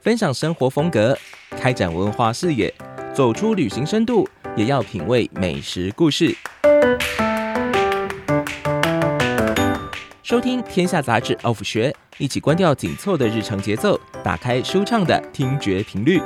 分享生活风格，开展文化视野，走出旅行深度，也要品味美食故事。收听《天下杂志》of 学，一起关掉紧凑的日程节奏，打开舒畅的听觉频率。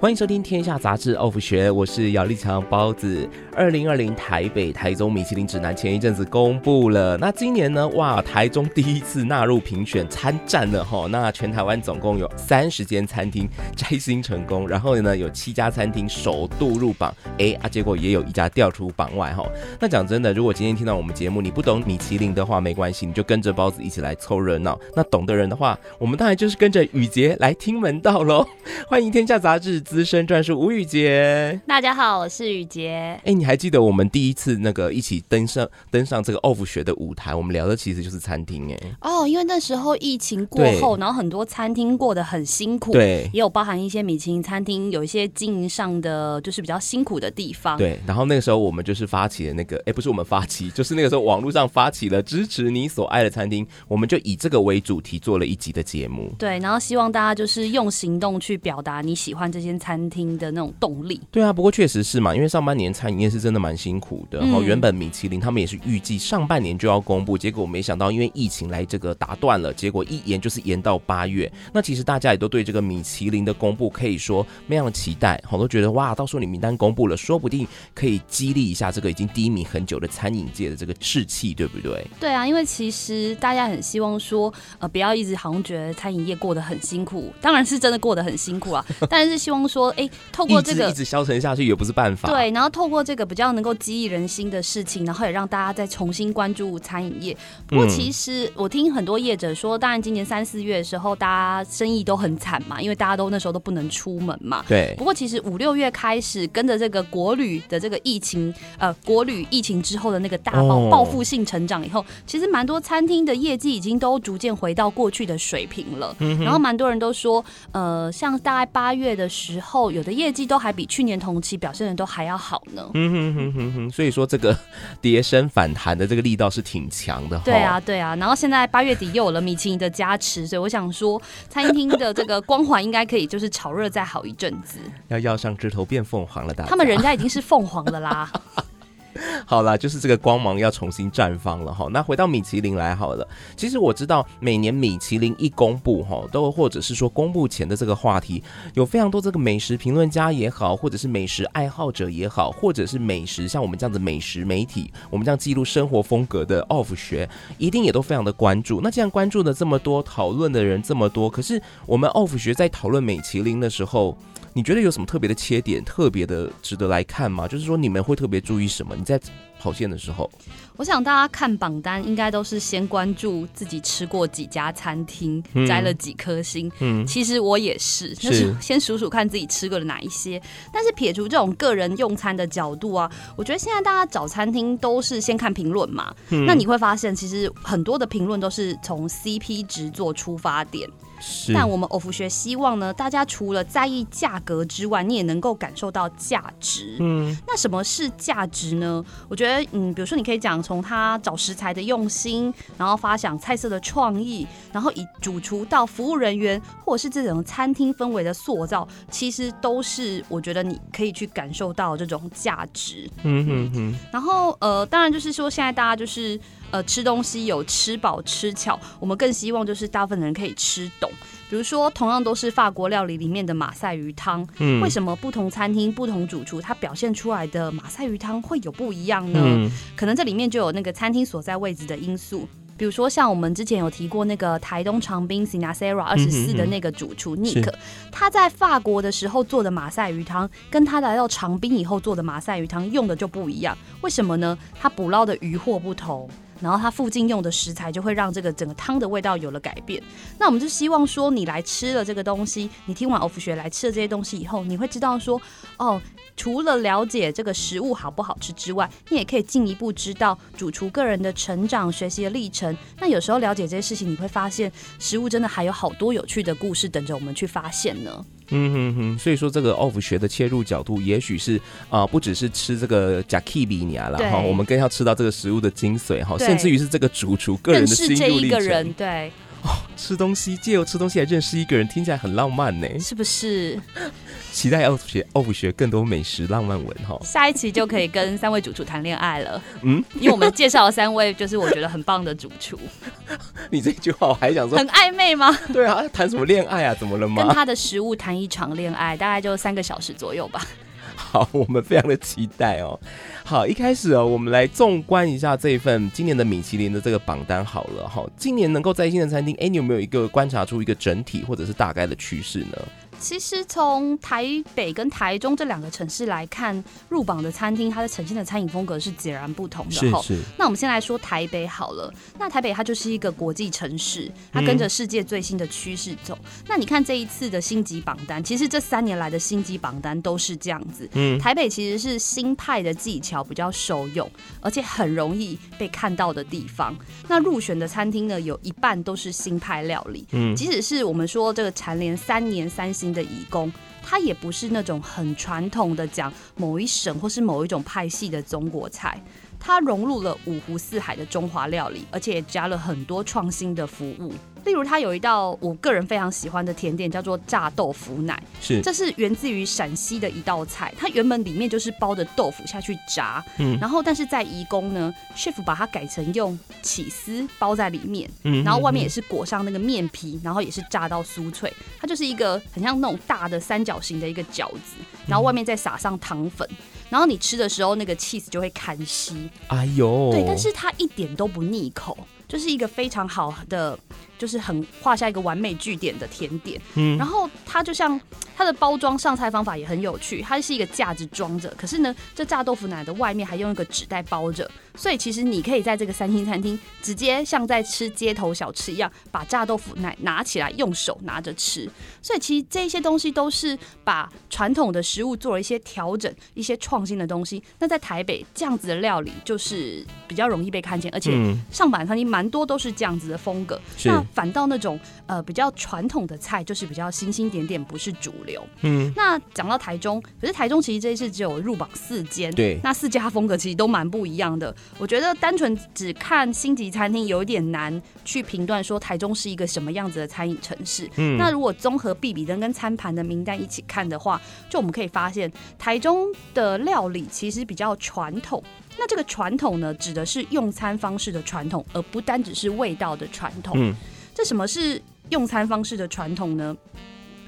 欢迎收听《天下杂志》Off 学，我是姚立强包子。二零二零台北、台中米其林指南前一阵子公布了，那今年呢？哇，台中第一次纳入评选参战了哈。那全台湾总共有三十间餐厅摘星成功，然后呢，有七家餐厅首度入榜，哎啊，结果也有一家掉出榜外哈。那讲真的，如果今天听到我们节目，你不懂米其林的话，没关系，你就跟着包子一起来凑热闹。那懂的人的话，我们当然就是跟着雨洁来听门道喽。欢迎《天下杂志》资深专属吴雨杰，大家好，我是雨杰。哎，你还记得我们第一次那个一起登上登上这个 Off 学的舞台，我们聊的其实就是餐厅哎。哦，因为那时候疫情过后，然后很多餐厅过得很辛苦，对，也有包含一些米其林餐厅有一些经营上的就是比较辛苦的地方。对，然后那个时候我们就是发起了那个，哎，不是我们发起，就是那个时候网络上发起了支持你所爱的餐厅，我们就以这个为主题做了一集的节目。对，然后希望大家就是用行动去表达你喜欢这间餐厅的那种动力。对啊，不过确实是嘛，因为上半年餐饮业是真的蛮辛苦的。然后原本米其林他们也是预计上半年就要公布，结果没想到因为疫情来这个打断了，结果一延就是延到八月。那其实大家也都对这个米其林的公布可以说非常的期待，好多觉得哇，到时候你名单公布了，说不定可以激励一下这个已经低迷很久的餐饮界的这个士气，对不对？对啊，因为其实大家很希望说，呃，不要一直好像觉得餐饮业过得很辛苦，当然是真的过得很辛苦啊，但是希望说，哎。透过这个一直，消沉下去也不是办法。对，然后透过这个比较能够激励人心的事情，然后也让大家再重新关注餐饮业。不过其实我听很多业者说，当然今年三四月的时候，大家生意都很惨嘛，因为大家都那时候都不能出门嘛。对。不过其实五六月开始，跟着这个国旅的这个疫情，呃，国旅疫情之后的那个大爆报复性成长以后，其实蛮多餐厅的业绩已经都逐渐回到过去的水平了。嗯。然后蛮多人都说，呃，像大概八月的时候，有的业绩都还比去年同期表现的都还要好呢。嗯哼哼哼哼，所以说这个跌升反弹的这个力道是挺强的。对啊，对啊。然后现在八月底又有了米其林的加持，所以我想说，餐厅的这个光环应该可以就是炒热再好一阵子。要要上枝头变凤凰了，大家。他们人家已经是凤凰了啦。好啦，就是这个光芒要重新绽放了哈。那回到米其林来好了，其实我知道每年米其林一公布哈，都或者是说公布前的这个话题，有非常多这个美食评论家也好，或者是美食爱好者也好，或者是美食像我们这样子美食媒体，我们这样记录生活风格的 Off 学，一定也都非常的关注。那既然关注的这么多，讨论的人这么多，可是我们 Off 学在讨论米其林的时候，你觉得有什么特别的切点，特别的值得来看吗？就是说你们会特别注意什么？你在跑线的时候，我想大家看榜单应该都是先关注自己吃过几家餐厅，摘、嗯、了几颗星。嗯，其实我也是，就是先数数看自己吃过了哪一些。但是撇除这种个人用餐的角度啊，我觉得现在大家找餐厅都是先看评论嘛、嗯。那你会发现，其实很多的评论都是从 CP 值做出发点。但我们 Off 学希望呢，大家除了在意价格之外，你也能够感受到价值。嗯，那什么是价值呢？我觉得，嗯，比如说你可以讲从他找食材的用心，然后发想菜色的创意，然后以主厨到服务人员，或者是这种餐厅氛围的塑造，其实都是我觉得你可以去感受到这种价值。嗯嗯嗯。然后呃，当然就是说现在大家就是。呃，吃东西有吃饱吃巧，我们更希望就是大部分的人可以吃懂。比如说，同样都是法国料理里面的马赛鱼汤，嗯，为什么不同餐厅、不同主厨他表现出来的马赛鱼汤会有不一样呢？嗯，可能这里面就有那个餐厅所在位置的因素。比如说，像我们之前有提过那个台东长滨 Sinasera 二十四的那个主厨 Nick，他在法国的时候做的马赛鱼汤，跟他来到长滨以后做的马赛鱼汤用的就不一样。为什么呢？他捕捞的鱼货不同。然后它附近用的食材就会让这个整个汤的味道有了改变。那我们就希望说，你来吃了这个东西，你听完 Off 学来吃了这些东西以后，你会知道说，哦，除了了解这个食物好不好吃之外，你也可以进一步知道主厨个人的成长、学习的历程。那有时候了解这些事情，你会发现食物真的还有好多有趣的故事等着我们去发现呢。嗯哼哼，所以说这个 off 学的切入角度，也许是啊、呃，不只是吃这个假 k 比尼亚了哈，我们更要吃到这个食物的精髓哈，甚至于是这个主厨个人的心路历程。对。哦，吃东西借由吃东西来认识一个人，听起来很浪漫呢，是不是？期待 off 学 off 学更多美食浪漫文哈。下一期就可以跟三位主厨谈恋爱了，嗯，因为我们介绍了三位，就是我觉得很棒的主厨。你这句话我还想说，很暧昧吗？对啊，谈什么恋爱啊？怎么了吗？跟他的食物谈一场恋爱，大概就三个小时左右吧。好，我们非常的期待哦。好，一开始哦，我们来纵观一下这一份今年的米其林的这个榜单好了哈。今年能够在新的餐厅，哎，你有没有一个观察出一个整体或者是大概的趋势呢？其实从台北跟台中这两个城市来看，入榜的餐厅，它的呈现的餐饮风格是截然不同的。是是。那我们先来说台北好了。那台北它就是一个国际城市，它跟着世界最新的趋势走。嗯。那你看这一次的星级榜单，其实这三年来的星级榜单都是这样子。嗯。台北其实是新派的技巧比较受用，而且很容易被看到的地方。那入选的餐厅呢，有一半都是新派料理。嗯。即使是我们说这个蝉联三年三星的义工，它也不是那种很传统的讲某一省或是某一种派系的中国菜，它融入了五湖四海的中华料理，而且加了很多创新的服务。例如，它有一道我个人非常喜欢的甜点，叫做炸豆腐奶。是，这是源自于陕西的一道菜。它原本里面就是包着豆腐下去炸，嗯，然后但是在颐宫呢，chef 把它改成用起司包在里面，嗯，然后外面也是裹上那个面皮，然后也是炸到酥脆。它就是一个很像那种大的三角形的一个饺子，然后外面再撒上糖粉，然后你吃的时候那个 cheese 就会看稀。哎呦，对，但是它一点都不腻口。就是一个非常好的，就是很画下一个完美句点的甜点。嗯，然后它就像它的包装上菜方法也很有趣，它是一个架子装着，可是呢，这炸豆腐奶的外面还用一个纸袋包着。所以其实你可以在这个三星餐厅直接像在吃街头小吃一样，把炸豆腐奶拿起来，用手拿着吃。所以其实这些东西都是把传统的食物做了一些调整、一些创新的东西。那在台北这样子的料理就是比较容易被看见，而且上板餐厅蛮多都是这样子的风格。那反倒那种呃比较传统的菜就是比较星星点点，不是主流。嗯。那讲到台中，可是台中其实这一次只有入榜四间，对，那四家风格其实都蛮不一样的。我觉得单纯只看星级餐厅有一点难去评断说台中是一个什么样子的餐饮城市。嗯，那如果综合必比登跟餐盘的名单一起看的话，就我们可以发现台中的料理其实比较传统。那这个传统呢，指的是用餐方式的传统，而不单只是味道的传统。嗯，这什么是用餐方式的传统呢？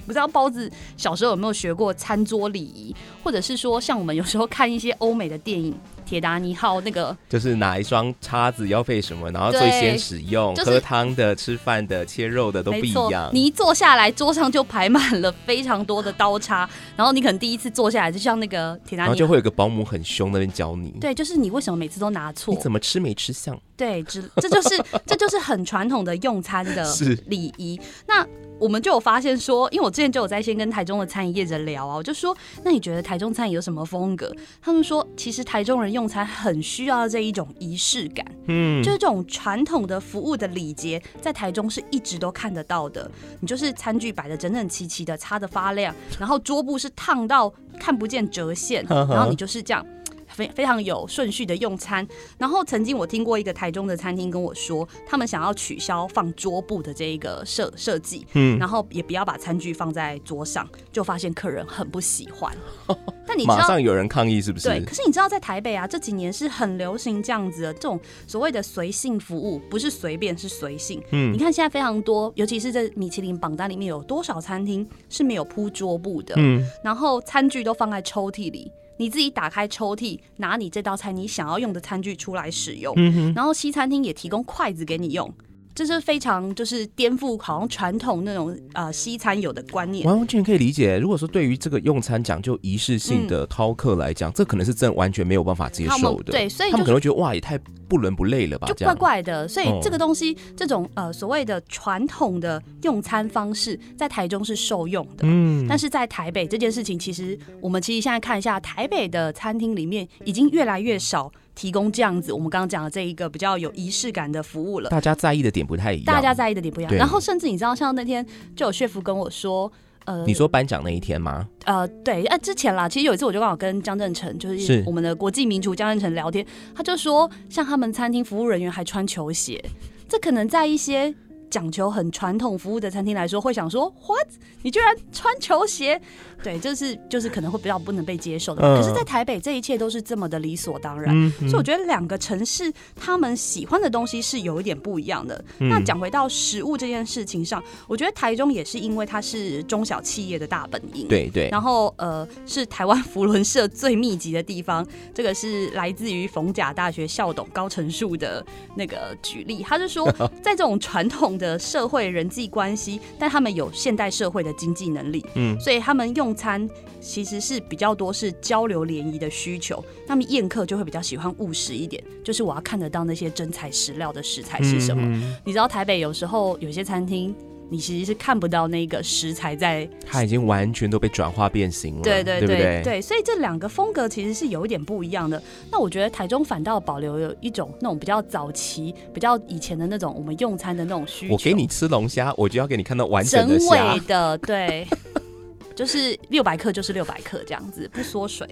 不知道包子小时候有没有学过餐桌礼仪，或者是说像我们有时候看一些欧美的电影。铁达尼号那个就是哪一双叉子要费什么，然后最先使用，就是、喝汤的、吃饭的、切肉的都不一样。你一坐下来，桌上就排满了非常多的刀叉，然后你可能第一次坐下来，就像那个铁达尼，然后就会有个保姆很凶那边教你。对，就是你为什么每次都拿错？你怎么吃没吃相？对，这这就是 这就是很传统的用餐的礼仪。那。我们就有发现说，因为我之前就有在先跟台中的餐饮业者聊啊，我就说，那你觉得台中餐饮有什么风格？他们说，其实台中人用餐很需要这一种仪式感，嗯，就是这种传统的服务的礼节，在台中是一直都看得到的。你就是餐具摆的整整齐齐的，擦的发亮，然后桌布是烫到看不见折线，然后你就是这样。非非常有顺序的用餐，然后曾经我听过一个台中的餐厅跟我说，他们想要取消放桌布的这一个设设计，嗯，然后也不要把餐具放在桌上，就发现客人很不喜欢。但你知道马上有人抗议是不是？对，可是你知道在台北啊，这几年是很流行这样子的这种所谓的随性服务，不是随便是随性。嗯，你看现在非常多，尤其是在米其林榜单里面有多少餐厅是没有铺桌布的？嗯，然后餐具都放在抽屉里。你自己打开抽屉，拿你这道菜你想要用的餐具出来使用。嗯。然后西餐厅也提供筷子给你用，这是非常就是颠覆好像传统那种呃西餐有的观念，完完全可以理解。如果说对于这个用餐讲究仪式性的饕客来讲，嗯、这可能是真完全没有办法接受的。对，所以、就是、他们可能会觉得哇，也太不伦不类了吧，就怪怪的。所以这个东西，嗯、这种呃所谓的传统的用餐方式，在台中是受用的。嗯，但是在台北这件事情，其实我们其实现在看一下，台北的餐厅里面已经越来越少。提供这样子，我们刚刚讲的这一个比较有仪式感的服务了。大家在意的点不太一样。大家在意的点不一样。然后甚至你知道，像那天就有 chef 跟我说，呃，你说颁奖那一天吗？呃，对，呃，之前啦，其实有一次我就刚好跟江振成，就是我们的国际名厨江振成聊天，他就说，像他们餐厅服务人员还穿球鞋，这可能在一些。讲求很传统服务的餐厅来说，会想说：“What？你居然穿球鞋？”对，这是就是可能会比较不能被接受的。可是，在台北，这一切都是这么的理所当然。所以，我觉得两个城市他们喜欢的东西是有一点不一样的。那讲回到食物这件事情上，我觉得台中也是因为它是中小企业的大本营。对对。然后，呃，是台湾福伦社最密集的地方。这个是来自于逢甲大学校董高成树的那个举例，他是说，在这种传统。的社会人际关系，但他们有现代社会的经济能力，嗯，所以他们用餐其实是比较多是交流联谊的需求。那么宴客就会比较喜欢务实一点，就是我要看得到那些真材实料的食材是什么。嗯、你知道台北有时候有些餐厅。你其实是看不到那个食材在，它已经完全都被转化变形了，对对对对对，对，所以这两个风格其实是有一点不一样的。那我觉得台中反倒保留有一种那种比较早期、比较以前的那种我们用餐的那种需求。我给你吃龙虾，我就要给你看到完整的虾，整尾的，对。就是六百克，就是六百克这样子，不缩水。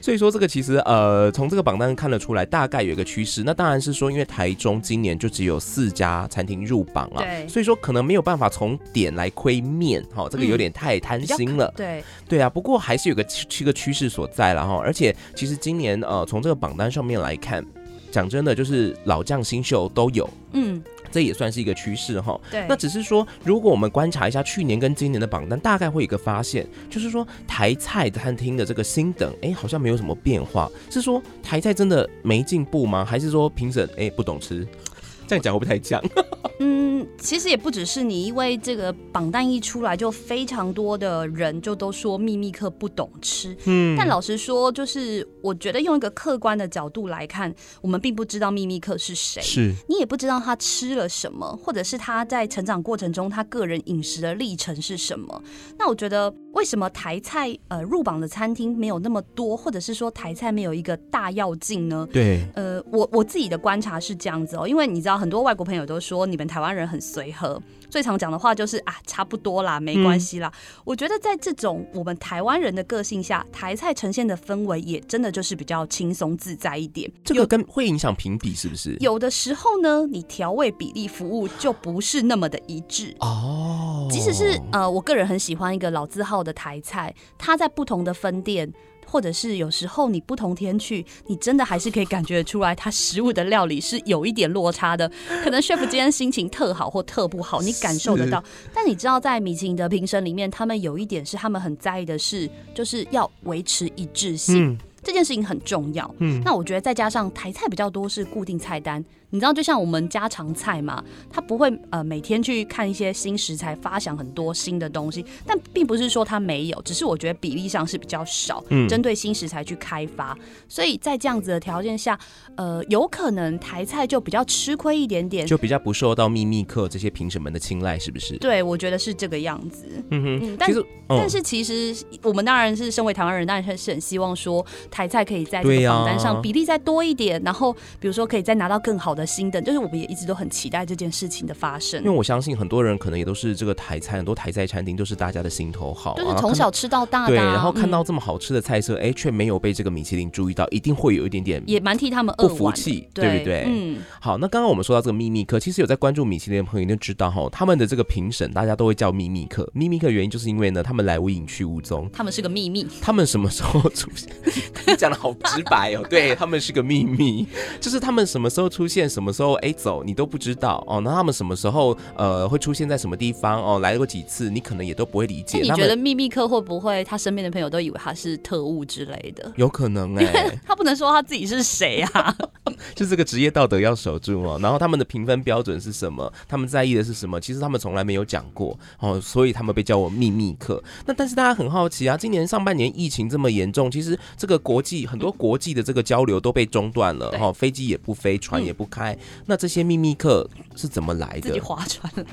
所以说这个其实呃，从这个榜单看得出来，大概有一个趋势。那当然是说，因为台中今年就只有四家餐厅入榜啊，对，所以说可能没有办法从点来亏面，哈，这个有点太贪心了。嗯、对对啊，不过还是有个七个趋势所在了哈。而且其实今年呃，从这个榜单上面来看，讲真的，就是老将新秀都有，嗯。这也算是一个趋势哈。对，那只是说，如果我们观察一下去年跟今年的榜单，大概会有一个发现，就是说台菜餐厅的这个新等，哎，好像没有什么变化。是说台菜真的没进步吗？还是说评审哎不懂吃？这样讲会不太讲。嗯，其实也不只是你，因为这个榜单一出来，就非常多的人就都说秘密客不懂吃。嗯，但老实说，就是我觉得用一个客观的角度来看，我们并不知道秘密客是谁，是你也不知道他吃了什么，或者是他在成长过程中他个人饮食的历程是什么。那我觉得，为什么台菜呃入榜的餐厅没有那么多，或者是说台菜没有一个大要进呢？对，呃，我我自己的观察是这样子哦，因为你知道，很多外国朋友都说你们。台湾人很随和，最常讲的话就是啊，差不多啦，没关系啦。嗯。我觉得在这种我们台湾人的个性下，台菜呈现的氛围也真的就是比较轻松自在一点。这个跟会影响评比是不是？有的时候呢，你调味比例服务就不是那么的一致哦。即使是呃，我个人很喜欢一个老字号的台菜，它在不同的分店。或者是有时候你不同天去，你真的还是可以感觉得出来，它食物的料理是有一点落差的。可能 chef 今天心情特好或特不好，你感受得到。但你知道，在米其林的评审里面，他们有一点是他们很在意的是，就是要维持一致性。嗯这件事情很重要，嗯，那我觉得再加上台菜比较多是固定菜单，你知道，就像我们家常菜嘛，他不会呃每天去看一些新食材，发想很多新的东西，但并不是说他没有，只是我觉得比例上是比较少，嗯，针对新食材去开发，所以在这样子的条件下，呃，有可能台菜就比较吃亏一点点，就比较不受到秘密客这些评审们的青睐，是不是？对，我觉得是这个样子，嗯哼，嗯，但是、嗯、但是其实我们当然是身为台湾人，当然是很希望说。台菜可以在这个榜单上比例再多一点，啊，然后比如说可以再拿到更好的星等，就是我们也一直都很期待这件事情的发生。因为我相信很多人可能也都是这个台菜，很多台菜餐厅都是大家的心头好，就是从小吃到大的。对，然后看到这么好吃的菜色，哎、嗯，却没有被这个米其林注意到，一定会有一点点也蛮替他们不服气，对不对？嗯。好，那刚刚我们说到这个秘密客，其实有在关注米其林的朋友就知道哈，他们的这个评审大家都会叫秘密客。秘密客原因就是因为呢，他们来无影去无踪，他们是个秘密。他们什么时候出现？你讲的好直白哦。对，他们是个秘密，就是他们什么时候出现，什么时候哎走，你都不知道哦。那他们什么时候呃会出现在什么地方哦？来过几次，你可能也都不会理解。你觉得秘密客会不会他身边的朋友都以为他是特务之类的？有可能哎、欸，他不能说他自己是谁啊？就这个职业道德要守住哦。然后他们的评分标准是什么？他们在意的是什么？其实他们从来没有讲过哦，所以他们被叫我秘密客。那但是大家很好奇啊，今年上半年疫情这么严重，其实这个国际很多国际的这个交流都被中断了哈，飞机也不飞，船也不开。嗯、那这些秘密课是怎么来的？自己划船了。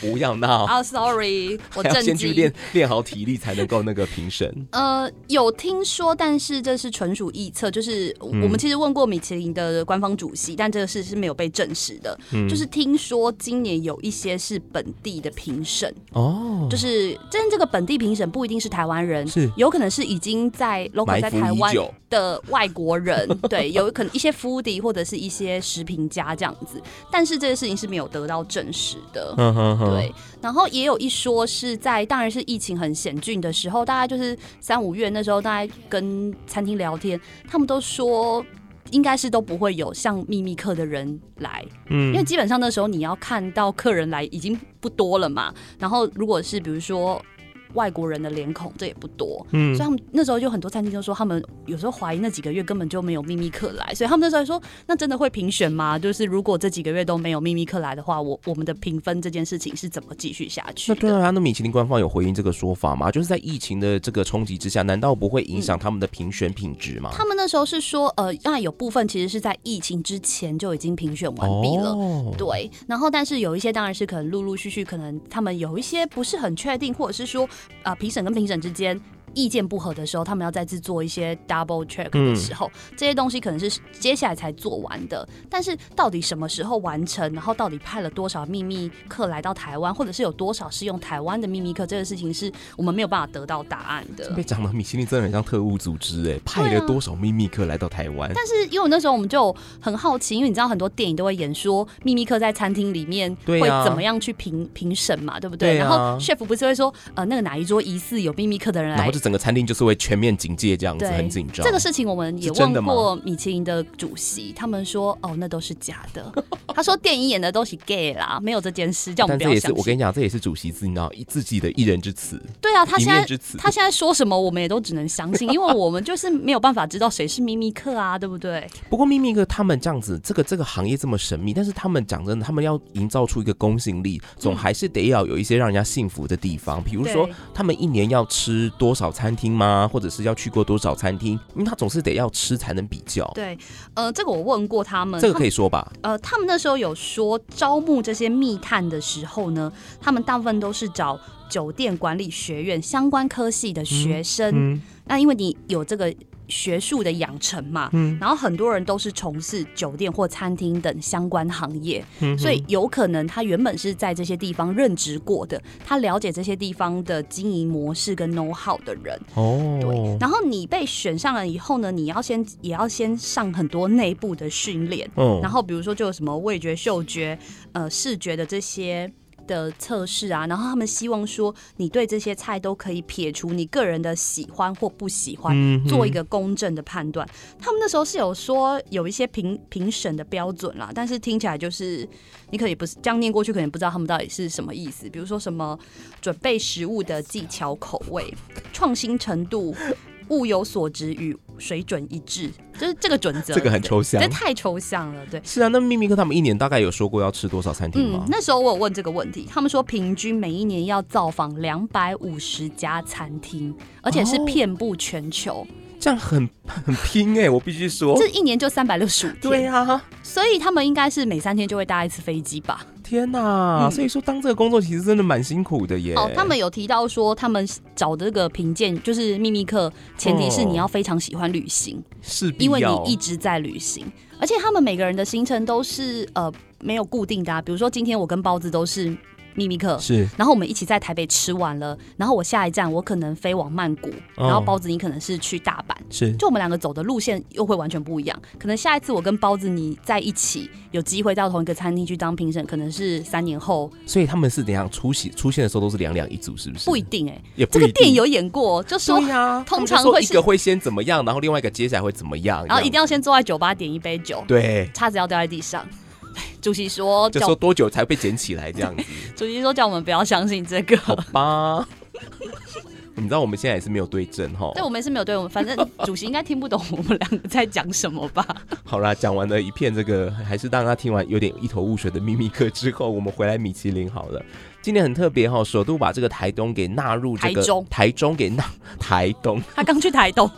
不要闹啊！Sorry，我正先去练练好体力才能够那个评审。呃，有听说，但是这是纯属臆测。就是我们其实问过米其林的官方主席，嗯、但这个事是没有被证实的。嗯、就是听说今年有一些是本地的评审哦，就是真这个本地评审不一定是台湾人，是有可能是已经在 local 在台湾的外国人，对，有可能一些 foodie 或者是一些食评家这样子。但是这个事情是没有得到证实的。嗯哼。对，然后也有一说是在，当然是疫情很险峻的时候，大概就是三五月那时候，大概跟餐厅聊天，他们都说应该是都不会有像秘密客的人来，嗯，因为基本上那时候你要看到客人来已经不多了嘛，然后如果是比如说。外国人的脸孔，这也不多，嗯，所以他们那时候就很多餐厅就说，他们有时候怀疑那几个月根本就没有秘密客来，所以他们那时候说，那真的会评选吗？就是如果这几个月都没有秘密客来的话，我我们的评分这件事情是怎么继续下去？那对啊，那米其林官方有回应这个说法吗？就是在疫情的这个冲击之下，难道不会影响他们的评选品质吗？他们那时候是说，呃，那有部分其实是在疫情之前就已经评选完毕了，哦、对，然后但是有一些当然是可能陆陆续续，可能他们有一些不是很确定，或者是说。啊，评审跟评审之间。意见不合的时候，他们要再次做一些 double check 的时候，嗯、这些东西可能是接下来才做完的。但是到底什么时候完成，然后到底派了多少秘密客来到台湾，或者是有多少是用台湾的秘密客，这个事情是我们没有办法得到答案的。被讲的，米其林真的很像特务组织哎，派了多少秘密客来到台湾？啊、但是因为那时候我们就很好奇，因为你知道很多电影都会演说秘密客在餐厅里面会怎么样去评评审嘛，对不对？然后 chef 不是会说呃那个哪一桌疑似有秘密客的人来，整个餐厅就是会。全面警戒这样子，很紧张。这个事情我们也问过米其林的主席，他们说哦，那都是假的。他说电影演的都是 gay 啦，没有这件事，叫我们不要相信。但这也是我跟你讲，这也是主席自己自己的一人之词。对啊，他现在他现在说什么，我们也都只能相信，因为我们就是没有办法知道谁是秘密客啊，对不对？不过秘密客他们这样子，这个这个行业这么神秘，但是他们讲真的，他们要营造出一个公信力，总还是得要有一些让人家信服的地方。比如说，他们一年要吃多少餐厅吗？或者是要去过多少餐厅？因为他总是得要吃才能比较。对，呃，这个我问过他们，这个可以说吧？呃，他们那时候有说招募这些密探的时候呢，他们大部分都是找酒店管理学院相关科系的学生。嗯嗯、那因为你有这个。学术的养成嘛，嗯，然后很多人都是从事酒店或餐厅等相关行业，嗯，所以有可能他原本是在这些地方任职过的，他了解这些地方的经营模式跟 know how 的人，哦，对。然后你被选上了以后呢，你要先也要先上很多内部的训练，哦，然后比如说就有什么味觉、嗅觉、呃视觉的这些。的测试啊，然后他们希望说，你对这些菜都可以撇除你个人的喜欢或不喜欢，嗯、做一个公正的判断。他们那时候是有说有一些评评审的标准啦，但是听起来就是你可以不是这样念过去，可能不知道他们到底是什么意思。比如说什么准备食物的技巧、口味、创新程度。物有所值与水准一致，就是这个准则。这个很抽象，这太抽象了。对，是啊。那秘密课他们一年大概有说过要吃多少餐厅吗？嗯，那时候我有问这个问题，他们说平均每一年要造访两百五十家餐厅，而且是遍布全球。哦，这样很很拼哎，欸，我必须说，这一年就三百六十五天。对啊，所以他们应该是每三天就会搭一次飞机吧。天呐！嗯、所以说当这个工作其实真的蛮辛苦的耶。哦，他们有提到说，他们找这个评鉴就是秘密客，前提是你要非常喜欢旅行，是、哦、因为你一直在旅行，而且他们每个人的行程都是呃没有固定的、啊，比如说今天我跟包子都是秘密课，是，然后我们一起在台北吃完了，然后我下一站我可能飞往曼谷，哦、然后包子你可能是去大阪，是，就我们两个走的路线又会完全不一样。可能下一次我跟包子你在一起，有机会到同一个餐厅去当评审，可能是三年后。所以他们是怎样出席出现的时候都是两两一组，是不是？不一定哎、欸，也这个电影有演过，就说通常会一个会先怎么样，然后另外一个接下来会怎么样，然后一定要先坐在酒吧点一杯酒，对，叉子要掉在地上。主席说：“ 就说多久才被捡起来这样子？” 主席说：“叫我们不要相信这个。”好吧，你知道我们现在也是没有对证哈。对，我们也是没有对，我们反正主席应该听不懂我们两个在讲什么吧。好啦，讲完了一片这个，还是当他听完有点一头雾水的秘密课之后，我们回来米其林好了。今年很特别哈，首度把这个台东给纳入这个台中，台中给纳台东。他刚去台东。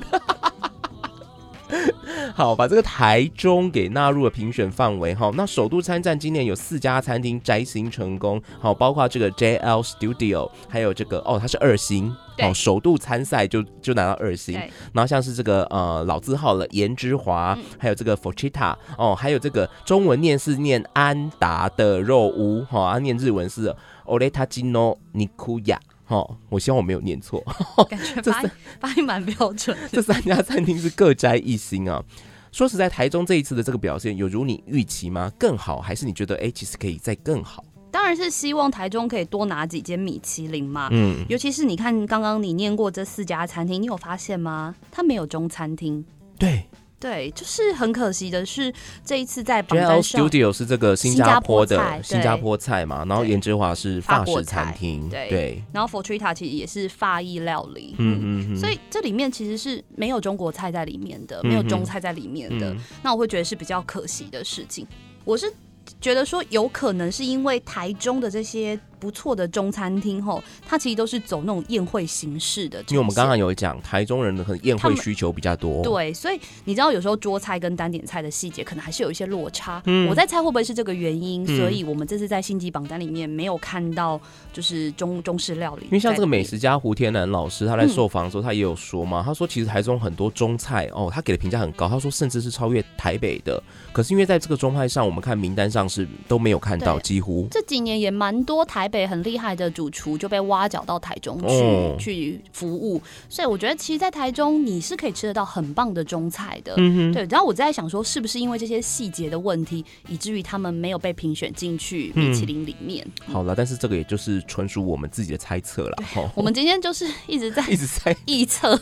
好，把这个台中给纳入了评选范围哈。那首都参战，今年有四家餐厅摘星成功，好，包括这个 JL Studio，还有这个哦，它是二星，哦，首度参赛就就拿到二星。然后像是这个呃老字号了颜之华，嗯、还有这个 Forchita 哦，还有这个中文念是念安达的肉屋，哈、哦，啊念日文是 Oretagino Nikuya。哦，我希望我没有念错，感觉发音发音蛮标准。这三家餐厅是各摘一星啊。说实在，台中这一次的这个表现有如你预期吗？更好，还是你觉得哎，其实可以再更好？当然是希望台中可以多拿几间米其林嘛。嗯，尤其是你看刚刚你念过这四家餐厅，你有发现吗？它没有中餐厅。对。对，就是很可惜的是，这一次在榜单上 Studio 是这个新加坡的新加坡菜嘛，然后颜之华是法式餐厅，对，对，然后 Forchita 其实也是法意料理，嗯嗯嗯，所以这里面其实是没有中国菜在里面的，没有中菜在里面的，那我会觉得是比较可惜的事情。我是觉得说，有可能是因为台中的这些。不错的中餐厅吼，它其实都是走那种宴会形式的。因为我们刚刚有讲，台中人的可能宴会需求比较多。对，所以你知道有时候桌菜跟单点菜的细节可能还是有一些落差。嗯，我在猜会不会是这个原因，嗯、所以我们这次在星级榜单里面没有看到就是中中式料理。因为像这个美食家胡天南老师，他在受访的时候他也有说嘛，嗯、他说其实台中很多中菜哦，他给的评价很高，他说甚至是超越台北的。可是因为在这个中派上，我们看名单上是都没有看到，几乎这几年也蛮多台北很厉害的。主厨就被挖角到台中去、哦、去服务，所以我觉得其实，在台中你是可以吃得到很棒的中菜的。嗯哼，对。然后我在想说，是不是因为这些细节的问题，以至于他们没有被评选进去米其林里面？嗯、好了，但是这个也就是纯属我们自己的猜测了。哦、我们今天就是一直在 一直在 臆测，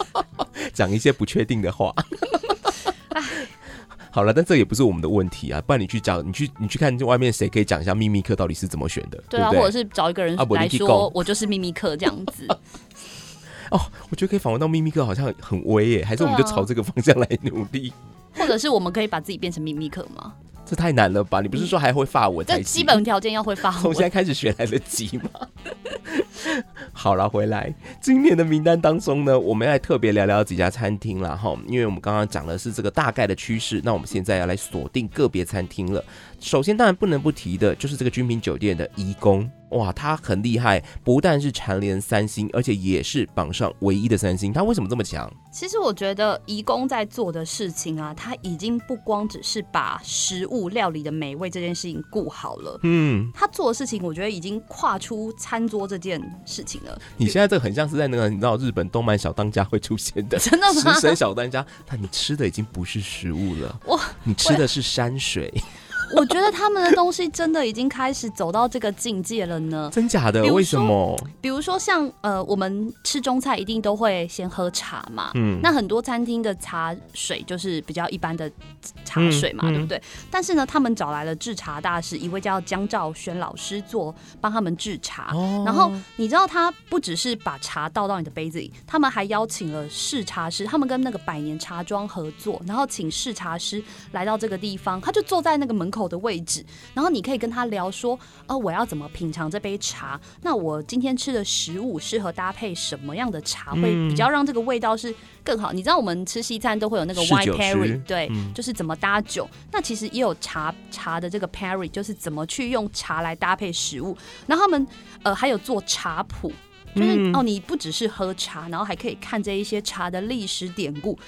讲一些不确定的话。好了，但这也不是我们的问题啊，不然你去讲，你去你去看外面谁可以讲一下秘密课到底是怎么选的？对啊，或者是找一个人来说，我就是秘密课这样子。哦，我觉得可以访问到秘密课，好像很威耶，还是我们就朝这个方向来努力？或者是我们可以把自己变成秘密课吗？这太难了吧？你不是说还会发文？这基本条件要会发文，从现在开始学来得及吗？好了，回来今年的名单当中呢，我们要来特别聊聊几家餐厅了哈，因为我们刚刚讲的是这个大概的趋势，那我们现在要来锁定个别餐厅了。首先，当然不能不提的就是这个君品酒店的义工。哇，他很厉害，不但是蝉联三星，而且也是榜上唯一的三星。他为什么这么强？其实我觉得义工在做的事情啊，他已经不光只是把食物料理的美味这件事情顾好了。嗯，他做的事情，我觉得已经跨出餐桌这件事情了。你现在这个很像是在那个你知道日本动漫小当家会出现的，真的吗？食神小当家，但你吃的已经不是食物了，哇，你吃的是山水。我觉得他们的东西真的已经开始走到这个境界了呢。真假的？为什么？比如说像呃，我们吃中菜一定都会先喝茶嘛。嗯。那很多餐厅的茶水就是比较一般的茶水嘛，对不对？但是呢，他们找来了制茶大师，一位叫江兆轩老师做帮他们制茶。哦。然后你知道他不只是把茶倒到你的杯子里，他们还邀请了试茶师，他们跟那个百年茶庄合作，然后请试茶师来到这个地方，他就坐在那个门口的位置，然后你可以跟他聊说，呃，我要怎么品尝这杯茶？那我今天吃的食物适合搭配什么样的茶，会比较让这个味道是更好？你知道我们吃西餐都会有那个 wine pairing，对，嗯、就是怎么搭酒。那其实也有茶茶的这个 pairing，就是怎么去用茶来搭配食物。然后他们呃还有做茶谱，就是、嗯、哦，你不只是喝茶，然后还可以看这一些茶的历史典故。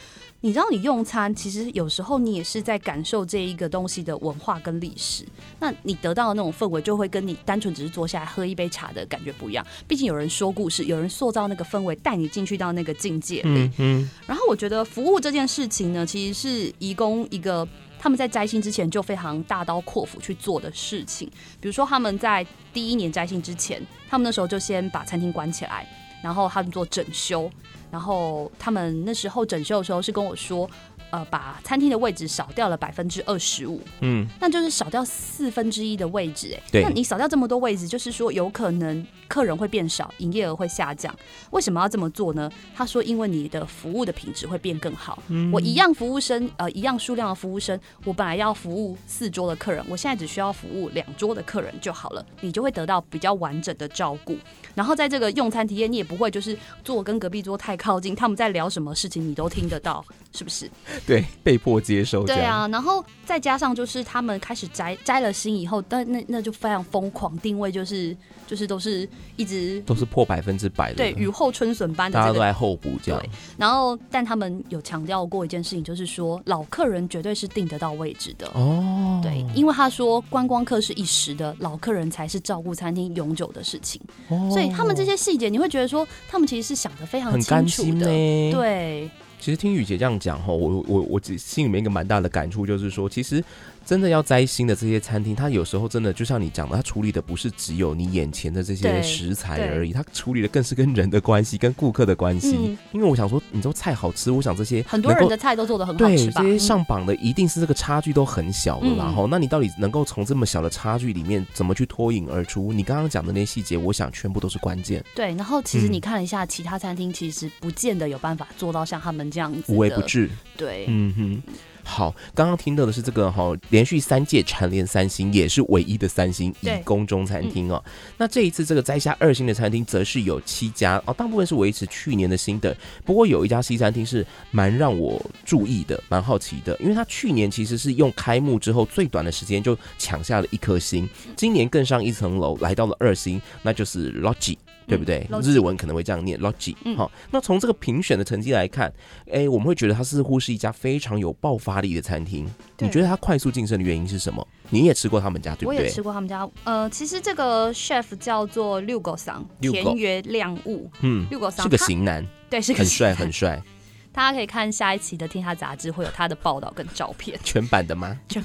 你知道，你用餐其实有时候你也是在感受这一个东西的文化跟历史。那你得到的那种氛围，就会跟你单纯只是坐下来喝一杯茶的感觉不一样。毕竟有人说故事，有人塑造那个氛围，带你进去到那个境界里。嗯嗯。然后我觉得服务这件事情呢，其实是移工一个他们在摘星之前就非常大刀阔斧去做的事情。比如说他们在第一年摘星之前，他们那时候就先把餐厅关起来，然后他们做整修。然后他们那时候整修的时候是跟我说，呃，把餐厅的位置少掉了百分之二十五，嗯，那就是少掉四分之一的位置，哎，对，那你少掉这么多位置，就是说有可能客人会变少，营业额会下降。为什么要这么做呢？他说，因为你的服务的品质会变更好。嗯，我一样服务生，呃，一样数量的服务生，我本来要服务四桌的客人，我现在只需要服务两桌的客人就好了，你就会得到比较完整的照顾。然后在这个用餐体验，你也不会就是坐跟隔壁桌太靠近，他们在聊什么事情你都听得到，是不是？对，被迫接受。对啊，然后再加上就是他们开始摘摘了星以后，但那那就非常疯狂，定位就是就是都是一直都是破百分之百的，对，雨后春笋般大家都在候补这样。对，然后但他们有强调过一件事情，就是说老客人绝对是订得到位置的哦。对，因为他说观光客是一时的，老客人才是照顾餐厅永久的事情。哦，所以他们这些细节，你会觉得说他们其实是想的非常清楚的。对。其实听雨姐这样讲哈，我我我心里面一个蛮大的感触就是说，其实。真的要摘星的这些餐厅，它有时候真的就像你讲的，它处理的不是只有你眼前的这些食材而已，它处理的更是跟人的关系、跟顾客的关系。嗯、因为我想说，你说菜好吃，我想这些很多人的菜都做的很好吃吧？对，这些上榜的一定是这个差距都很小的，然后、嗯、那你到底能够从这么小的差距里面怎么去脱颖而出？你刚刚讲的那些细节，我想全部都是关键。对，然后其实你看了一下其他餐厅，其实不见得有办法做到像他们这样子无微不至。对，嗯哼。好，刚刚听到的是这个哈，连续三届蝉联三星，也是唯一的三星以宫中餐厅哦。嗯、那这一次这个摘下二星的餐厅，则是有七家哦，大部分是维持去年的新的。不过有一家西餐厅是蛮让我注意的，蛮好奇的，因为它去年其实是用开幕之后最短的时间就抢下了一颗星，今年更上一层楼，来到了二星，那就是 Logi。对不对？嗯、日文可能会这样念，Logi。好，那从这个评选的成绩来看，哎，我们会觉得它似乎是一家非常有爆发力的餐厅。你觉得它快速晋升的原因是什么？你也吃过他们家，对不对？我也吃过他们家。呃，其实这个 chef 叫做六狗桑，田园亮物。嗯，六狗桑是个型男，对，是个很帅很帅。大家可以看下一期的《天下杂志》，会有他的报道跟照片。全版的吗？全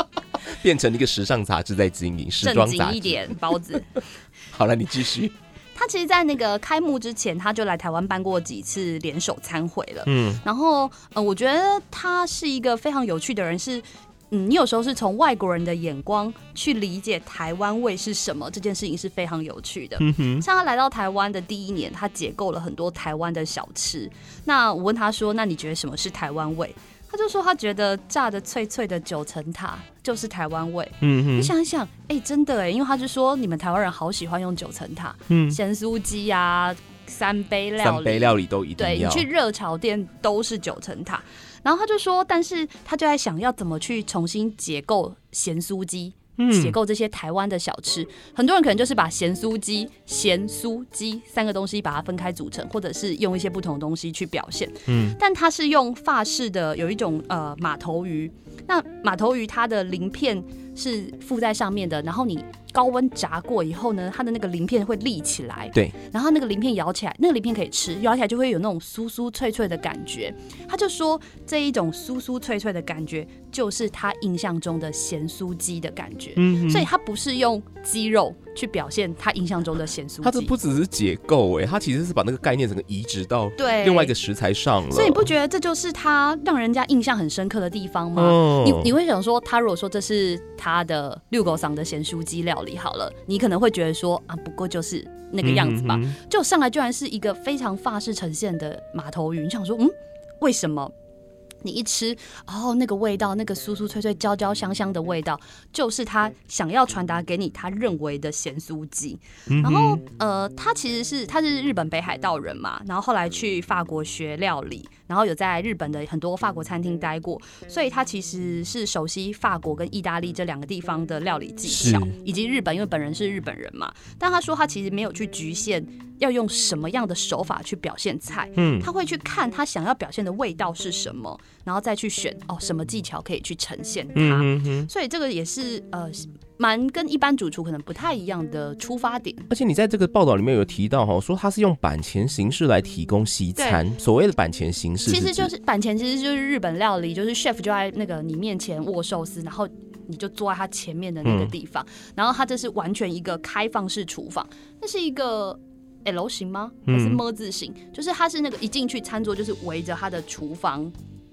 变成一个时尚杂志在经营，时装杂志。一点，包子。好了，你继续。他其实，在那个开幕之前，他就来台湾办过几次联手参会了。嗯，然后，呃，我觉得他是一个非常有趣的人，是，嗯，你有时候是从外国人的眼光去理解台湾味是什么，这件事情是非常有趣的。嗯哼，像他来到台湾的第一年，他解构了很多台湾的小吃。那我问他说：“那你觉得什么是台湾味？”他就说他觉得炸的脆脆的九层塔就是台湾味。嗯哼，你想一想，哎、欸，真的哎，因为他就说你们台湾人好喜欢用九层塔，嗯，咸酥鸡啊，三杯料理，三杯料理都一定要。对，你去热炒店都是九层塔。然后他就说，但是他就在想要怎么去重新解构咸酥鸡。解构这些台湾的小吃，嗯、很多人可能就是把咸酥鸡、咸酥鸡三个东西把它分开组成，或者是用一些不同的东西去表现。嗯，但它是用法式的有一种呃马头鱼，那马头鱼它的鳞片是附在上面的，然后你。高温炸过以后呢，它的那个鳞片会立起来，对，然后那个鳞片咬起来，那个鳞片可以吃，咬起来就会有那种酥酥脆脆的感觉。他就说这一种酥酥脆脆的感觉，就是他印象中的咸酥鸡的感觉。嗯，所以他不是用鸡肉去表现他印象中的咸酥鸡。他这不只是解构哎，它其实是把那个概念整个移植到对另外一个食材上了。所以你不觉得这就是他让人家印象很深刻的地方吗？哦、你你会想说，他如果说这是他的遛狗嗓的咸酥鸡料理。好了，你可能会觉得说啊，不过就是那个样子吧。嗯、就上来居然是一个非常法式呈现的马头鱼，你想说，嗯，为什么你一吃，哦，那个味道，那个酥酥脆脆、焦焦香香的味道，就是他想要传达给你他认为的咸酥鸡。然后，呃，他其实是他是日本北海道人嘛，然后后来去法国学料理，然后有在日本的很多法国餐厅待过，所以他其实是熟悉法国跟意大利这两个地方的料理技巧，以及日本，因为本人是日本人嘛。但他说他其实没有去局限要用什么样的手法去表现菜，嗯，他会去看他想要表现的味道是什么。然后再去选哦，什么技巧可以去呈现它？嗯、哼哼，所以这个也是呃，蛮跟一般主厨可能不太一样的出发点。而且你在这个报道里面有提到哈，说他是用板前形式来提供西餐。所谓的板前形式，其实就是板前，其实就是日本料理，就是 chef 就在那个你面前握寿司，然后你就坐在他前面的那个地方，嗯、然后他这是完全一个开放式厨房，那是一个 L 型吗？还是么字型？嗯、就是它是那个一进去餐桌就是围着他的厨房。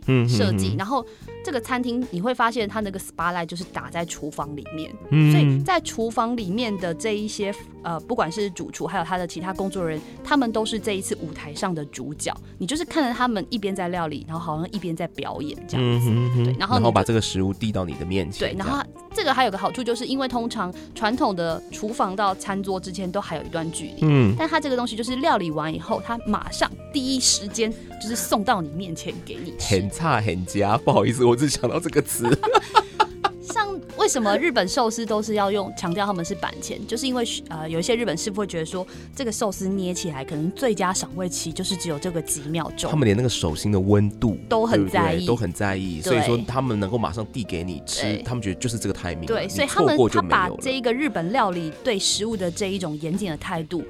嗯，设计，然后这个餐厅你会发现它那个 spotlight 就是打在厨房里面，嗯，所以在厨房里面的这一些呃，不管是主厨还有他的其他工作人员，他们都是这一次舞台上的主角。你就是看着他们一边在料理，然后好像一边在表演这样子，嗯、对，然后然后把这个食物递到你的面前，对，然后这个还有个好处就是因为通常传统的厨房到餐桌之间都还有一段距离，嗯，但它这个东西就是料理完以后，它马上第一时间就是送到你面前给你很。差很佳，不好意思，我只想到这个词。像为什么日本寿司都是要用强调他们是板前，就是因为呃有一些日本师傅会觉得说，这个寿司捏起来可能最佳赏味期就是只有这个几秒钟。他们连那个手心的温度都很在意，都很在意，所以说他们能够马上递给你吃，他们觉得就是这个 timing。对，所以他们他把这一个日本料理对食物的这一种严谨的态度。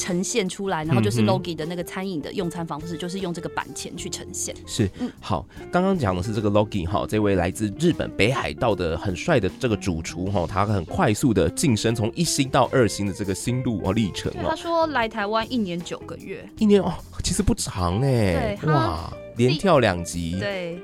呈现出来，然后就是 Logi 的那个餐饮的用餐方式，嗯、就是用这个板前去呈现。是，嗯、好，刚刚讲的是这个 Logi 哈，这位来自日本北海道的很帅的这个主厨哈，他很快速的晋升从一星到二星的这个心路哦历程。他说来台湾一年九个月，一年哦，其实不长哎，哇，连跳两级，对。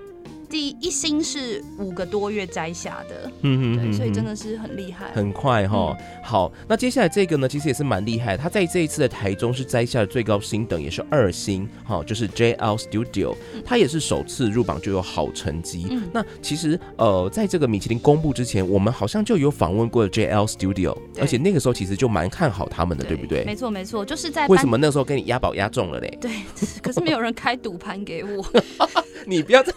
第一星是五个多月摘下的，嗯嗯，对，所以真的是很厉害，很快哈。嗯、好，那接下来这个呢，其实也是蛮厉害。他在这一次的台中是摘下的最高星等，也是二星，哈，就是 JL Studio，他也是首次入榜就有好成绩。嗯、那其实呃，在这个米其林公布之前，我们好像就有访问过 JL Studio，而且那个时候其实就蛮看好他们的，对，对不对？没错没错，就是在为什么那时候跟你押宝押中了嘞？对，可是没有人开赌盘给我。你不要在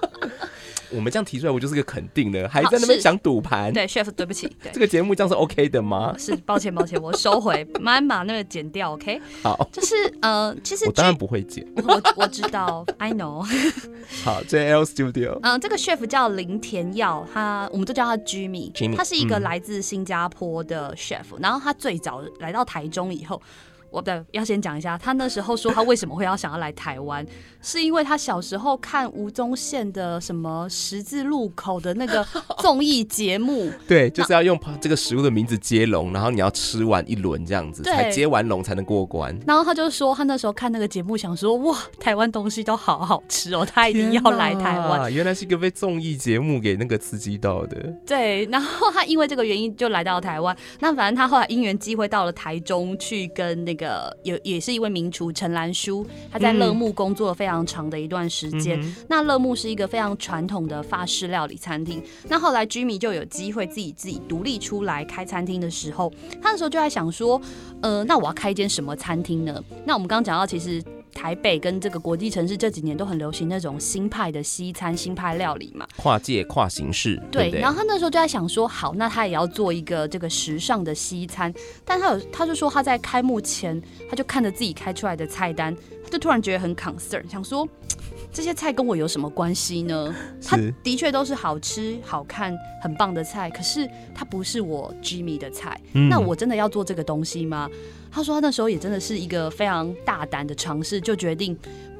我们这样提出来，我就是个肯定的，还在那边想赌盘。对，chef，对不起，对这个节目这样是 OK 的吗？是，抱歉，抱歉，我收回，慢慢把那个剪掉，OK？好，就是呃，其实我当然不会剪，我我知道，I know。好，JL Studio，嗯，这个 chef 叫林田耀，他我们都叫他 Jimmy，Jimmy，他是一个来自新加坡的 chef，嗯，然后他最早来到台中以后。我的要先讲一下，他那时候说他为什么会要想要来台湾，是因为他小时候看吴宗宪的什么十字路口的那个 综艺节目，对，就是要用这个食物的名字接龙，然后你要吃完一轮这样子，才接完龙才能过关。然后他就说他那时候看那个节目，想说哇，台湾东西都好好吃哦，他一定要来台湾。原来是一个被综艺节目给那个刺激到的。对，然后他因为这个原因就来到台湾。那反正他后来因缘机会到了台中去跟那个。呃，有也是一位名厨陈兰书，他在乐木工作了非常长的一段时间。嗯、那乐木是一个非常传统的法式料理餐厅。那后来 Jimmy 就有机会自己自己独立出来开餐厅的时候，他那时候就在想说，呃，那我要开一间什么餐厅呢？那我们刚刚讲到，其实。台北跟这个国际城市这几年都很流行那种新派的西餐、新派料理嘛，跨界跨形式。对，对对，然后他那时候就在想说，好，那他也要做一个这个时尚的西餐。但他有，他就说他在开幕前，他就看着自己开出来的菜单，他就突然觉得很 concern，想说这些菜跟我有什么关系呢？它的确都是好吃、好看、很棒的菜，可是它不是我 Jimmy 的菜。嗯、那我真的要做这个东西吗？他说他那时候也真的是一个非常大胆的尝试，就决定